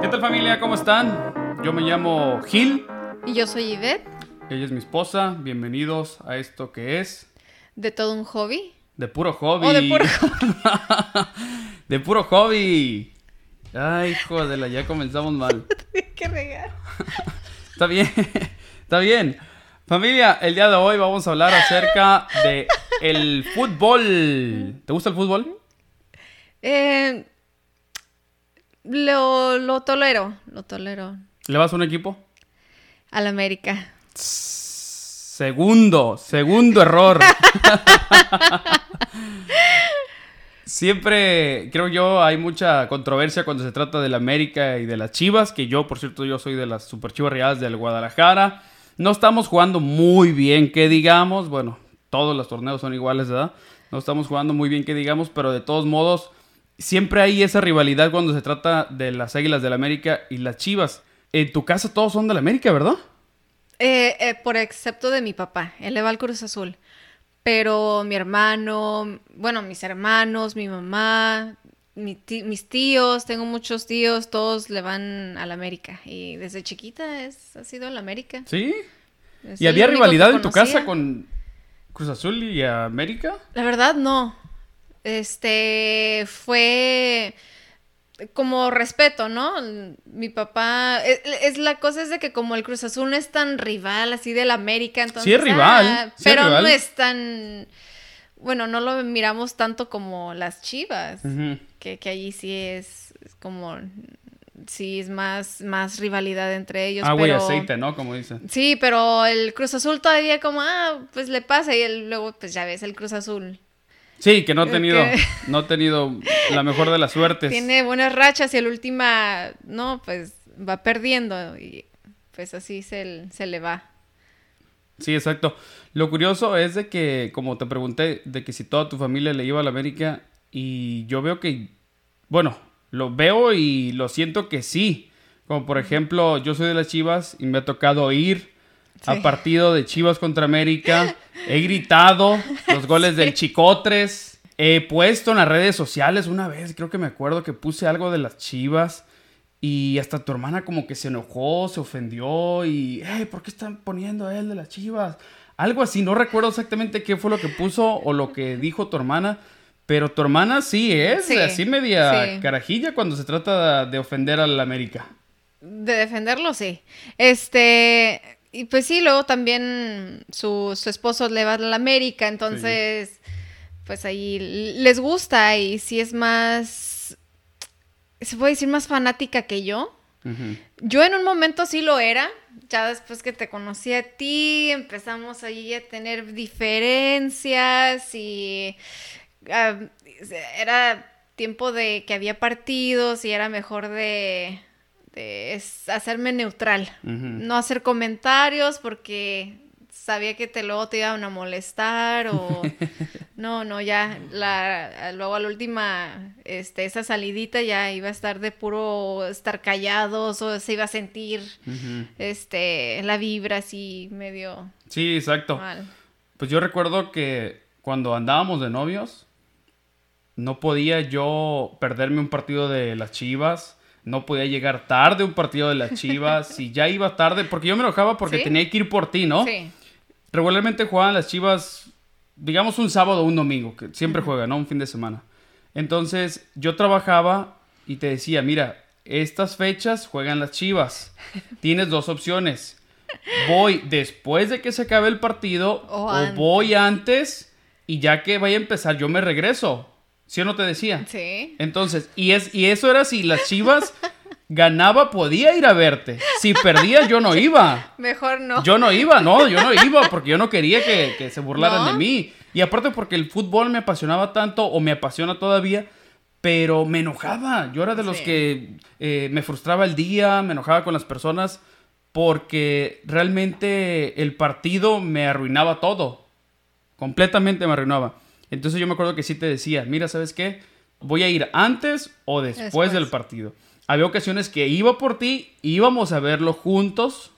¿Qué tal familia? ¿Cómo están? Yo me llamo Gil. Y yo soy Yvette. Ella es mi esposa. Bienvenidos a esto que es... De todo un hobby. De puro hobby. De puro hobby. de puro hobby. Ay, hijo de la, ya comenzamos mal. Qué regar. Está bien, está bien. Familia, el día de hoy vamos a hablar acerca de el fútbol. ¿Te gusta el fútbol? Eh, lo, lo tolero, lo tolero. ¿Le vas a un equipo? Al América. Segundo, segundo error. Siempre, creo yo, hay mucha controversia cuando se trata del América y de las Chivas, que yo, por cierto, yo soy de las Super Chivas Reales del Guadalajara. No estamos jugando muy bien, que digamos. Bueno, todos los torneos son iguales, ¿verdad? No estamos jugando muy bien, que digamos, pero de todos modos, siempre hay esa rivalidad cuando se trata de las Águilas del América y las Chivas. En tu casa todos son del América, ¿verdad? Eh, eh, por excepto de mi papá, él le va al Cruz Azul. Pero mi hermano, bueno, mis hermanos, mi mamá, mis tíos, tengo muchos tíos, todos le van al América. Y desde chiquita es, ha sido el América. ¿Sí? ¿Y había rivalidad en tu casa con Cruz Azul y América? La verdad, no. Este fue como respeto, ¿no? Mi papá, es, la cosa es de que como el Cruz Azul no es tan rival así del América, entonces... Sí es rival. pero no es tan... Bueno, no lo miramos tanto como las chivas, que, que allí sí es, como... Sí, es más, más rivalidad entre ellos. Agua y aceite, ¿no? Como dicen. Sí, pero el Cruz Azul todavía como, ah, pues le pasa y luego, pues ya ves, el Cruz Azul Sí, que no ha tenido, no ha tenido la mejor de las suertes. Tiene buenas rachas y el última, no, pues va perdiendo y pues así se, se le va. Sí, exacto. Lo curioso es de que, como te pregunté, de que si toda tu familia le iba a la América y yo veo que, bueno, lo veo y lo siento que sí. Como por ejemplo, yo soy de las Chivas y me ha tocado ir a partido de Chivas contra América. He gritado los goles del Chicotres. He puesto en las redes sociales una vez, creo que me acuerdo que puse algo de las Chivas. Y hasta tu hermana como que se enojó, se ofendió y, ¿por qué están poniendo a él de las Chivas? Algo así, no recuerdo exactamente qué fue lo que puso o lo que dijo tu hermana. Pero tu hermana sí es así media carajilla cuando se trata de ofender al América. De defenderlo, sí. Este, y pues sí, luego también su, esposo le va a la América, entonces, pues ahí les gusta y si es más, se puede decir más fanática que yo. Yo en un momento sí lo era, ya después que te conocí a ti, empezamos ahí a tener diferencias y era tiempo de que había partidos y era mejor de es hacerme neutral, no hacer comentarios porque sabía que te luego te iban a molestar o no, no, ya la luego a la última este esa salidita ya iba a estar de puro estar callados o se iba a sentir este la vibra así medio Sí, exacto. Pues yo recuerdo que cuando andábamos de novios no podía yo perderme un partido de las Chivas no podía llegar tarde un partido de las Chivas, si ya iba tarde, porque yo me enojaba porque tenía que ir por ti, ¿no? Sí. Regularmente jugaban las Chivas, digamos un sábado o un domingo, que siempre juegan, ¿no? Un fin de semana. Entonces yo trabajaba y te decía, mira, estas fechas juegan las Chivas. Tienes dos opciones. Voy después de que se acabe el partido o, o voy antes y ya que vaya a empezar yo me regreso. ¿Sí o no te decía? Sí. Entonces, y, es, y eso era si las chivas ganaba, podía ir a verte. Si perdía, yo no iba. Mejor no. Yo no iba, no, yo no iba porque yo no quería que, se burlaran de mí. Y aparte porque el fútbol me apasionaba tanto o me apasiona todavía, pero me enojaba. Yo era de los que eh, me frustraba el día, me enojaba con las personas porque realmente el partido me arruinaba todo. Completamente me arruinaba. Entonces yo me acuerdo que sí te decía, mira, ¿sabes qué? Voy a ir antes o después, del partido. Había ocasiones que iba por ti, íbamos a verlo juntos,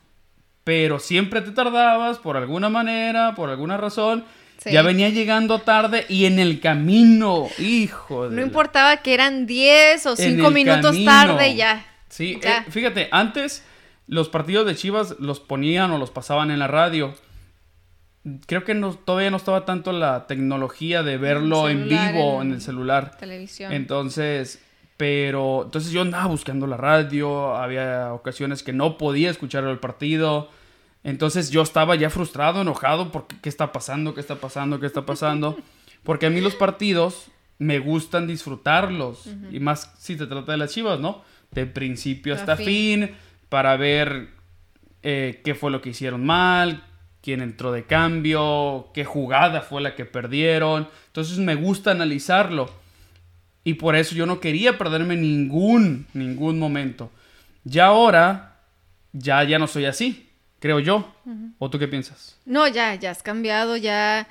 pero siempre te tardabas por alguna manera, por alguna razón. Ya venía llegando tarde y en el camino, hijo de... No importaba que eran 10 o 5 minutos tarde ya. Sí, eh, fíjate, antes los partidos de Chivas los ponían o los pasaban en la radio. Creo que no, todavía no estaba tanto la tecnología de verlo en vivo en, el celular. Televisión. Entonces, pero entonces yo andaba buscando la radio, había ocasiones que no podía escuchar el partido. Entonces yo estaba ya frustrado, enojado porque qué está pasando, qué está pasando, qué está pasando. Porque a mí los partidos me gustan disfrutarlos. Y más si se trata de las chivas, ¿no? De principio hasta fin. para ver eh, qué fue lo que hicieron mal, quién entró de cambio, qué jugada fue la que perdieron. Entonces me gusta analizarlo. Y por eso yo no quería perderme ningún, ningún momento. Ya ahora, ya, ya no soy así creo yo. ¿O tú qué piensas? No, ya, ya has cambiado, ya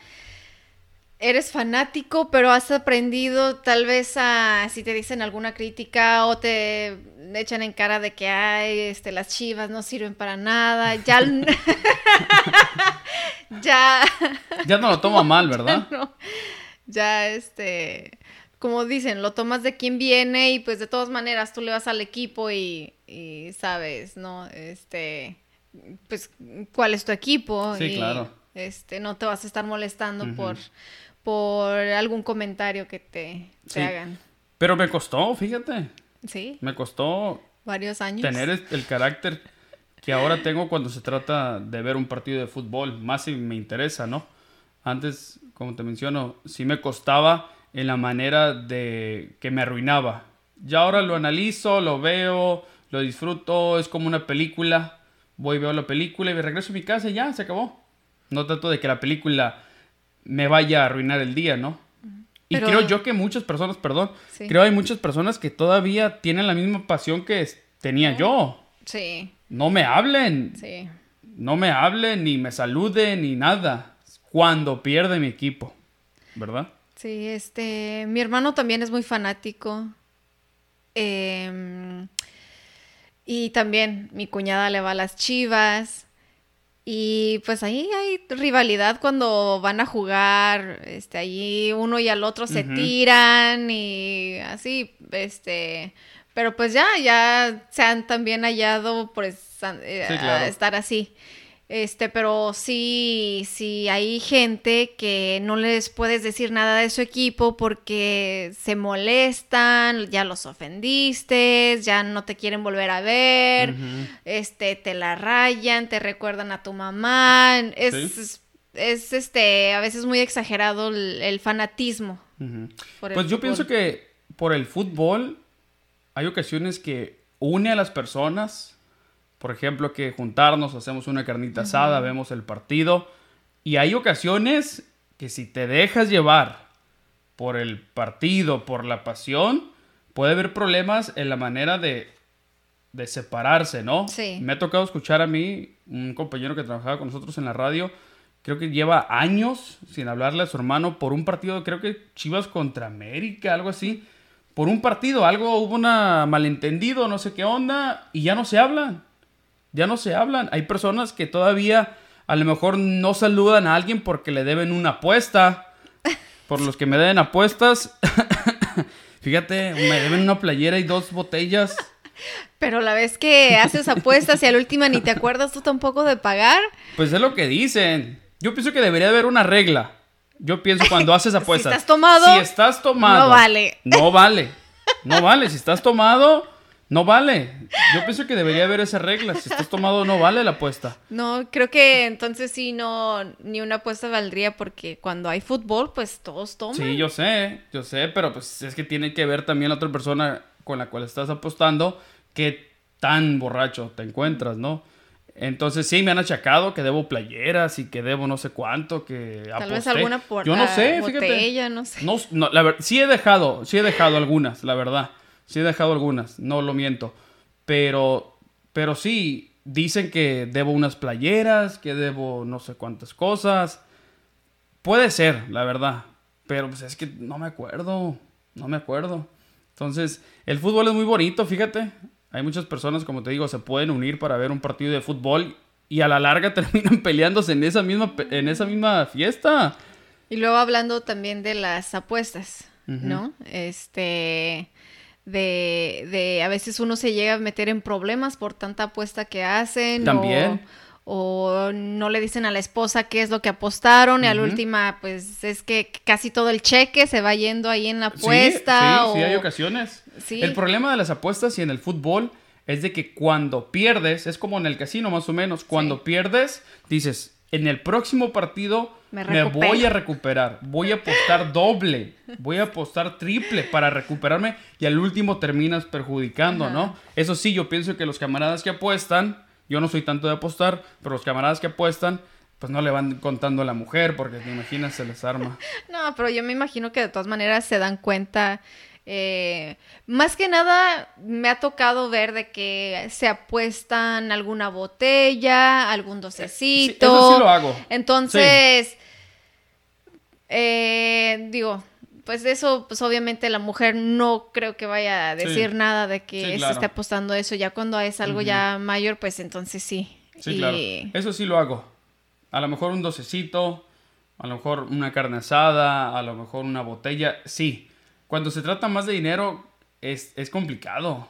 eres fanático, pero has aprendido tal vez a, si te dicen alguna crítica o te echan en cara de que hay, este, las chivas no sirven para nada, ya... ya... Ya no lo toma mal, ¿verdad? Ya, este, como dicen, lo tomas de quien viene y pues de todas maneras tú le vas al equipo y, y sabes, ¿no? Este pues, cuál es tu equipo. Sí, claro. Este, no te vas a estar molestando por, por algún comentario que te, hagan. Pero me costó, fíjate. Sí. Me costó. Varios años. Tener el, carácter que ahora tengo cuando se trata de ver un partido de fútbol, más si me interesa, ¿no? Antes, como te menciono, sí me costaba en la manera de que me arruinaba. Ya ahora lo analizo, lo veo, lo disfruto, es como una película voy, veo la película y me regreso a mi casa y ya, se acabó. No trato de que la película me vaya a arruinar el día, ¿no? Y creo yo que muchas personas, perdón, creo hay muchas personas que todavía tienen la misma pasión que tenía yo. Sí. No me hablen. Sí. No me hablen, ni me saluden, ni nada. Cuando pierde mi equipo, ¿verdad? Sí, este, mi hermano también es muy fanático. Eh, y también mi cuñada le va a las chivas. Y pues ahí hay rivalidad cuando van a jugar, este, allí uno y al otro se tiran y así, este, pero pues ya, ya se han también hallado por eh, estar así. Este, pero sí, sí hay gente que no les puedes decir nada de su equipo porque se molestan, ya los ofendiste, ya no te quieren volver a ver, este, te la rayan, te recuerdan a tu mamá. Es, es, este, a veces muy exagerado el, fanatismo. pues yo pienso que por el fútbol hay ocasiones que une a las personas por ejemplo, que juntarnos, hacemos una carnita asada, vemos el partido. Y hay ocasiones que si te dejas llevar por el partido, por la pasión, puede haber problemas en la manera de, de separarse, ¿no? Sí. Me ha tocado escuchar a mí, un compañero que trabajaba con nosotros en la radio, creo que lleva años sin hablarle a su hermano por un partido, creo que Chivas contra América, algo así. Por un partido, algo hubo un malentendido, no sé qué onda, y ya no se hablan ya no se hablan. Hay personas que todavía a lo mejor no saludan a alguien porque le deben una apuesta. Por los que me deben apuestas, fíjate, me deben una playera y dos botellas. Pero la vez que haces apuestas y a la última ni te acuerdas tú tampoco de pagar. Pues es lo que dicen. Yo pienso que debería haber una regla. Yo pienso cuando haces apuestas. si estás tomado. Si estás tomado. No vale. No vale. No vale. Si estás tomado, no vale. Yo pienso que debería haber esa regla. Si estás tomado, no vale la apuesta. No, creo que entonces sí, no, ni una apuesta valdría porque cuando hay fútbol, pues todos toman. Sí, yo sé, yo sé, pero pues es que tiene que ver también la otra persona con la cual estás apostando qué tan borracho te encuentras, ¿no? Entonces sí me han achacado que debo playeras y que debo no sé cuánto, que Tal vez alguna por Yo no sé, botella, no sé. No, no, la verdad, sí he dejado, sí he dejado algunas, la verdad. Sí he dejado algunas, no lo miento. Pero, pero sí, dicen que debo unas playeras, que debo no sé cuántas cosas. Puede ser, la verdad. Pero pues es que no me acuerdo. No me acuerdo. Entonces, el fútbol es muy bonito, fíjate. Hay muchas personas, como te digo, se pueden unir para ver un partido de fútbol y a la larga terminan peleándose en esa misma, en esa misma fiesta. Y luego hablando también de las apuestas, ¿no? Este, de, de a veces uno se llega a meter en problemas por tanta apuesta que hacen. También. O, no le dicen a la esposa qué es lo que apostaron y a la última pues es que casi todo el cheque se va yendo ahí en la apuesta. Sí, sí, hay ocasiones. El problema de las apuestas y en el fútbol es de que cuando pierdes, es como en el casino más o menos, cuando pierdes dices, en el próximo partido me, voy a recuperar, voy a apostar doble, voy a apostar triple para recuperarme y al último terminas perjudicando, ¿no? Eso sí, yo pienso que los camaradas que apuestan, yo no soy tanto de apostar, pero los camaradas que apuestan, pues no le van contando a la mujer porque te imaginas se les arma. No, pero yo me imagino que de todas maneras se dan cuenta eh, más que nada me ha tocado ver de que se apuestan alguna botella, algún docecito. eso sí lo hago. Entonces, eh, digo, pues eso, pues obviamente la mujer no creo que vaya a decir nada de que se esté apostando eso. Ya cuando es algo ya mayor, pues entonces sí. Sí, claro. Eso sí lo hago. A lo mejor un docecito, a lo mejor una carne asada, a lo mejor una botella, sí. Cuando se trata más de dinero, es, complicado.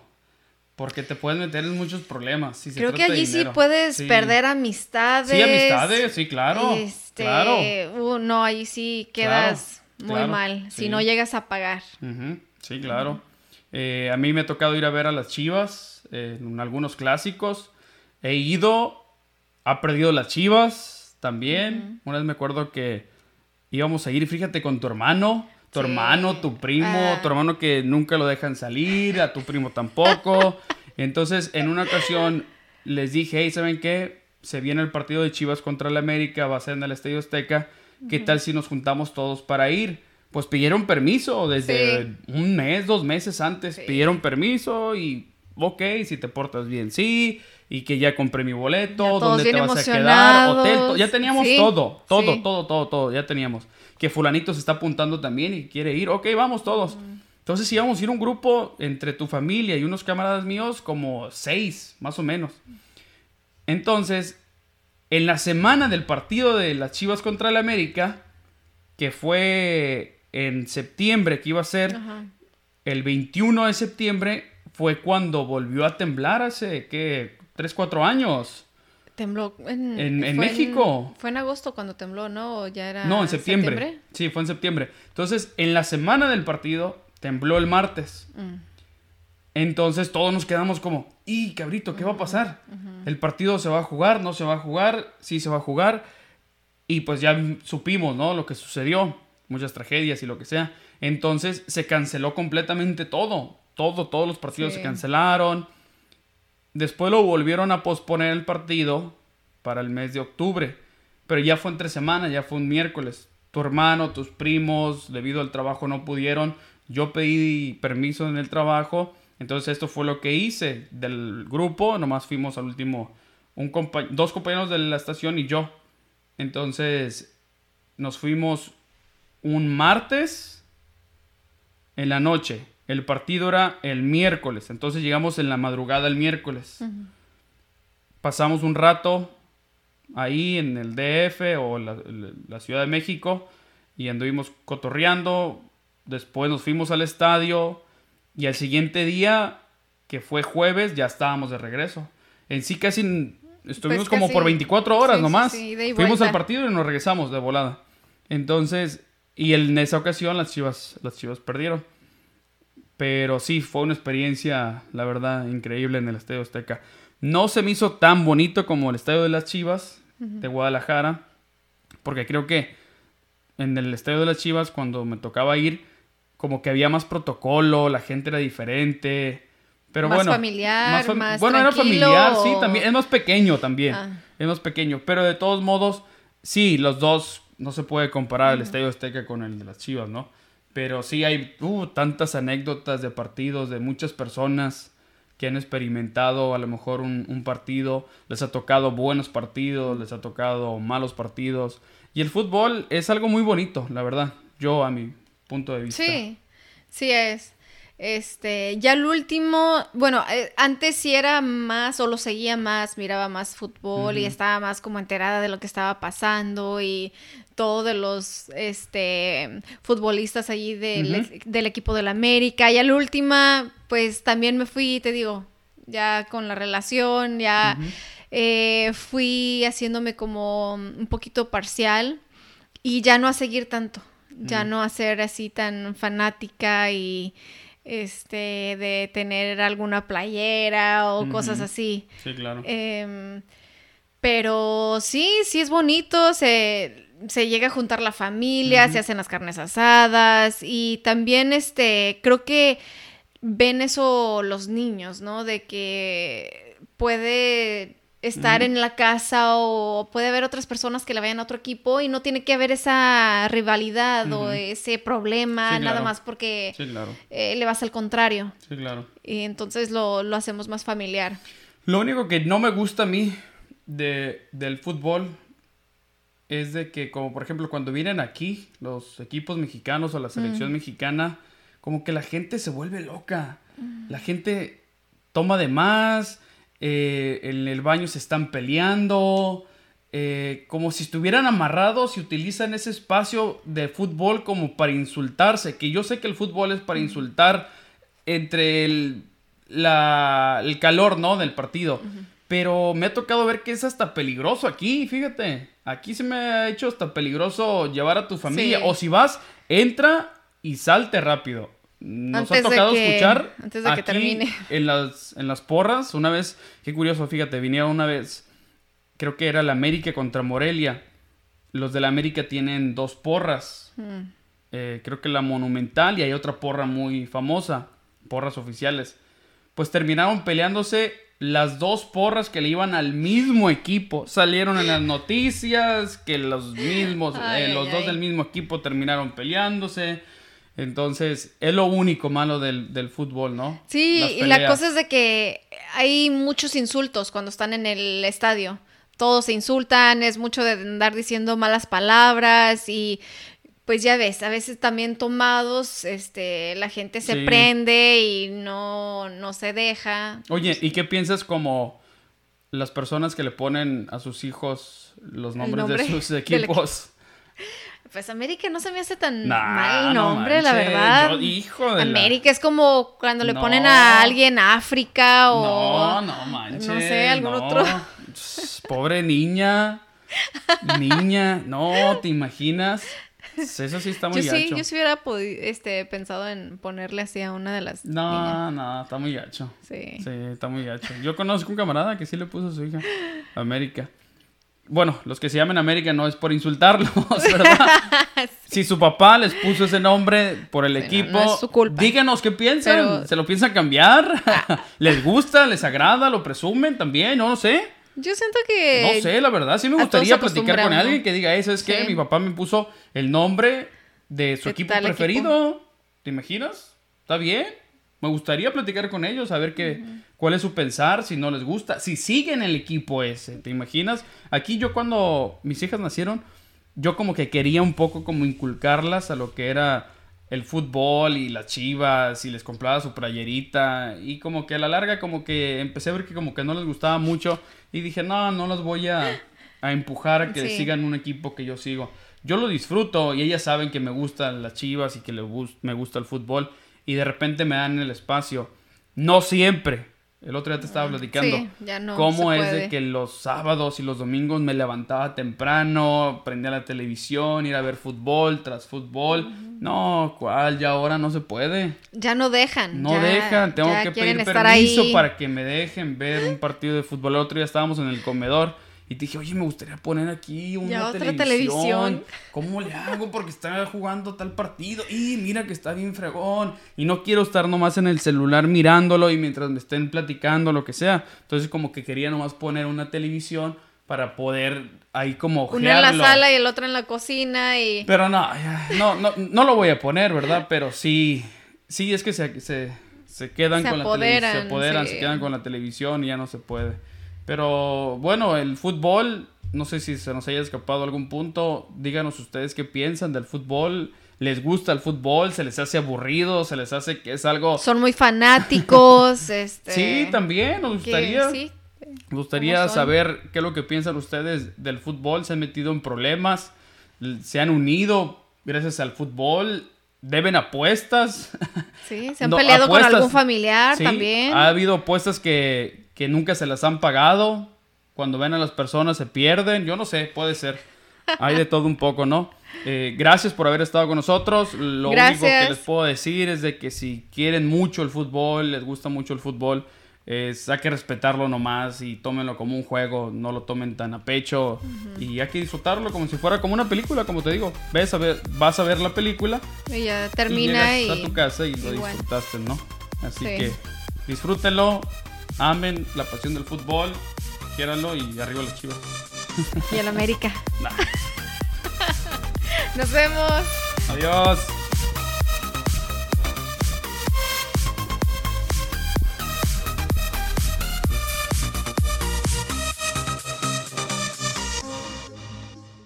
Porque te puedes meter en muchos problemas. Creo que allí sí puedes perder amistades. Sí, amistades, sí, claro. Este, uh, no, ahí sí quedas muy mal si no llegas a pagar. Sí, claro. Eh, a mí me ha tocado ir a ver a las Chivas en algunos clásicos. He ido, ha perdido las Chivas también. Una vez me acuerdo que íbamos a ir, fíjate, con tu hermano tu hermano, tu primo, ah. tu hermano que nunca lo dejan salir, a tu primo tampoco. Entonces, en una ocasión les dije, hey, ¿saben qué? Se viene el partido de Chivas contra el América, va a ser en el Estadio Azteca. ¿Qué tal si nos juntamos todos para ir? Pues pidieron permiso desde un mes, dos meses antes. Pidieron permiso y, ok, si te portas bien, sí y que ya compré mi boleto, dónde te vas a quedar, hotel, ya teníamos todo, todo, todo, todo, todo, ya teníamos. Que fulanito se está apuntando también y quiere ir, ok, vamos todos. Entonces íbamos a ir un grupo entre tu familia y unos camaradas míos, como seis, más o menos. Entonces, en la semana del partido de las Chivas contra el América, que fue en septiembre, que iba a ser Ajá. el 21 de septiembre, fue cuando volvió a temblar hace que 3, 4 años. Tembló en, en, México. En, fue en agosto cuando tembló, ¿no? Ya era no, en septiembre. Sí, fue en septiembre. Entonces, en la semana del partido, tembló el martes. Mm. Entonces todos nos quedamos como, y cabrito, ¿qué va a pasar? ¿El partido se va a jugar? ¿No se va a jugar? ¿Sí se va a jugar? Y pues ya supimos, ¿no? Lo que sucedió, muchas tragedias y lo que sea. Entonces se canceló completamente todo, todo, todos los partidos se cancelaron. Después lo volvieron a posponer el partido para el mes de octubre. Pero ya fue entre semanas, ya fue un miércoles. Tu hermano, tus primos, debido al trabajo no pudieron. Yo pedí permiso en el trabajo. Entonces esto fue lo que hice del grupo. Nomás fuimos al último, un dos compañeros de la estación y yo. Entonces nos fuimos un martes en la noche. El partido era el miércoles, entonces llegamos en la madrugada el miércoles. Pasamos un rato ahí en el DF o la, Ciudad de México y anduvimos cotorreando. Después nos fuimos al estadio y al siguiente día, que fue jueves, ya estábamos de regreso. En sí casi estuvimos pues como por 24 horas nomás. Fuimos al partido y nos regresamos de volada. Entonces, y en esa ocasión las Chivas, las Chivas perdieron. Pero sí, fue una experiencia, la verdad, increíble en el Estadio Azteca. No se me hizo tan bonito como el Estadio de las Chivas de Guadalajara, porque creo que en el Estadio de las Chivas, cuando me tocaba ir, como que había más protocolo, la gente era diferente. Pero más bueno, familiar, más, bueno, era familiar, sí, también es más pequeño también, ah. es más pequeño, pero de todos modos, sí, los dos no se puede comparar el Estadio Azteca con el de las Chivas, ¿no? Pero sí hay uh, tantas anécdotas de partidos de muchas personas que han experimentado a lo mejor un, partido, les ha tocado buenos partidos, les ha tocado malos partidos. Y el fútbol es algo muy bonito, la verdad, yo a mi punto de vista. Sí, sí es. Este, ya el último, bueno, eh, antes sí era más, o lo seguía más, miraba más fútbol y estaba más como enterada de lo que estaba pasando y todo de los este futbolistas allí del, del equipo del América. Y la última, pues también me fui, te digo, ya con la relación, ya eh, fui haciéndome como un poquito parcial y ya no a seguir tanto, ya no a ser así tan fanática y este de tener alguna playera o cosas así. Sí, claro. Em, pero sí, sí es bonito, se, se llega a juntar la familia, se hacen las carnes asadas y también este, creo que ven eso los niños, ¿no? De que puede estar en la casa o puede haber otras personas que le vayan a otro equipo y no tiene que haber esa rivalidad o ese problema, nada más porque eh, le vas al contrario. Sí, claro. Y entonces lo, hacemos más familiar. Lo único que no me gusta a mí de, del fútbol es de que, como por ejemplo, cuando vienen aquí los equipos mexicanos o la selección mexicana, como que la gente se vuelve loca. La gente toma de más, eh, en el baño se están peleando, eh, como si estuvieran amarrados y utilizan ese espacio de fútbol como para insultarse, que yo sé que el fútbol es para insultar entre el, el calor, ¿no? Del partido. Pero me ha tocado ver que es hasta peligroso aquí, fíjate. Aquí se me ha hecho hasta peligroso llevar a tu familia. O si vas, entra y salte rápido. Nos ha tocado escuchar antes de que termine. En las, en las porras, una vez, qué curioso, fíjate, vinieron una vez, creo que era la América contra Morelia. Los de la América tienen dos porras. Mm. Eh, creo que la Monumental y hay otra porra muy famosa, porras oficiales. Pues terminaron peleándose las dos porras que le iban al mismo equipo. Salieron en las noticias que los mismos, eh, los dos del mismo equipo terminaron peleándose. Entonces, es lo único malo del, fútbol, ¿no? Sí, y la cosa es de que hay muchos insultos cuando están en el estadio. Todos se insultan, es mucho de andar diciendo malas palabras y pues ya ves, a veces también tomados, este, la gente se prende y no, no se deja. Oye, ¿y qué piensas como las personas que le ponen a sus hijos los nombres de sus equipos? Pues América no se me hace tan mal nombre, la verdad. hijo de América es como cuando le ponen a alguien África o. No, no manches. No sé, algún otro. Pobre niña. Niña. No, ¿te imaginas? Eso sí está muy yo gacho. Sí, yo sí hubiera este, pensado en ponerle así a una de las. No, no, está muy gacho. Sí. Sí, está muy gacho. Yo conozco un camarada que sí le puso a su hija América. Bueno, los que se llamen América no es por insultarlos, ¿verdad? Si su papá les puso ese nombre por el equipo, díganos qué piensan. ¿Se lo piensan cambiar? Ah. ¿Les gusta? ¿Les agrada? ¿Lo presumen también? No, sé. Yo siento que. No sé, la verdad. Sí me gustaría platicar con alguien que diga, eso es que mi papá me puso el nombre de su equipo preferido. ¿Te imaginas? ¿Está bien? Me gustaría platicar con ellos, a ver qué, cuál es su pensar, si no les gusta, si siguen el equipo ese, ¿te imaginas? Aquí yo cuando mis hijas nacieron, yo como que quería un poco como inculcarlas a lo que era el fútbol y las chivas y les compraba su playerita y como que a la larga como que empecé a ver que como que no les gustaba mucho y dije, no, no las voy a, empujar a que sigan un equipo que yo sigo. Yo lo disfruto y ellas saben que me gustan las chivas y que les me gusta el fútbol y de repente me dan el espacio. No siempre. El otro día te estaba platicando sí, ya no cómo es de que los sábados y los domingos me levantaba temprano, prendía la televisión, ir a ver fútbol tras fútbol. No, ¿cuál? Ya ahora no se puede. Ya no dejan. No dejan, tengo que pedir permiso para que me dejen ver un partido de fútbol. El otro día estábamos en el comedor y te dije, oye, me gustaría poner aquí una televisión. ¿Cómo le hago? Porque está jugando tal partido. Y mira que está bien fregón. Y no quiero estar nomás en el celular mirándolo y mientras me estén platicando, lo que sea. Entonces, como que quería nomás poner una televisión para poder ahí como Una en la sala y el otro en la cocina y... Pero no, no, no, no lo voy a poner, ¿verdad? Pero sí, sí es que se, se, se quedan con la televisión. Se apoderan, se quedan con la televisión y ya no se puede. Pero bueno, el fútbol, no sé si se nos haya escapado algún punto. Díganos ustedes qué piensan del fútbol. les gusta el fútbol, se les hace aburrido, se les hace que es algo... Son muy fanáticos, este... Sí, también nos gustaría... Me gustaría saber qué es lo que piensan ustedes del fútbol. Se han metido en problemas, se han unido gracias al fútbol, deben apuestas. Sí, se han peleado con algún familiar también. Ha habido apuestas que, que nunca se las han pagado. Cuando ven a las personas se pierden. Yo no sé, puede ser. Hay de todo un poco, ¿no? Eh, gracias por haber estado con nosotros. Lo único que les puedo decir es de que si quieren mucho el fútbol, les gusta mucho el fútbol, es, hay que respetarlo nomás y tómenlo como un juego, no lo tomen tan a pecho y hay que disfrutarlo como si fuera como una película, como te digo. Ves a ver, vas a ver la película y ya termina y, a tu casa y lo disfrutaste, ¿no? Así que disfrútenlo, amen la pasión del fútbol, quiéranlo y arriba los chivas. Y el América. Nos vemos. Adiós.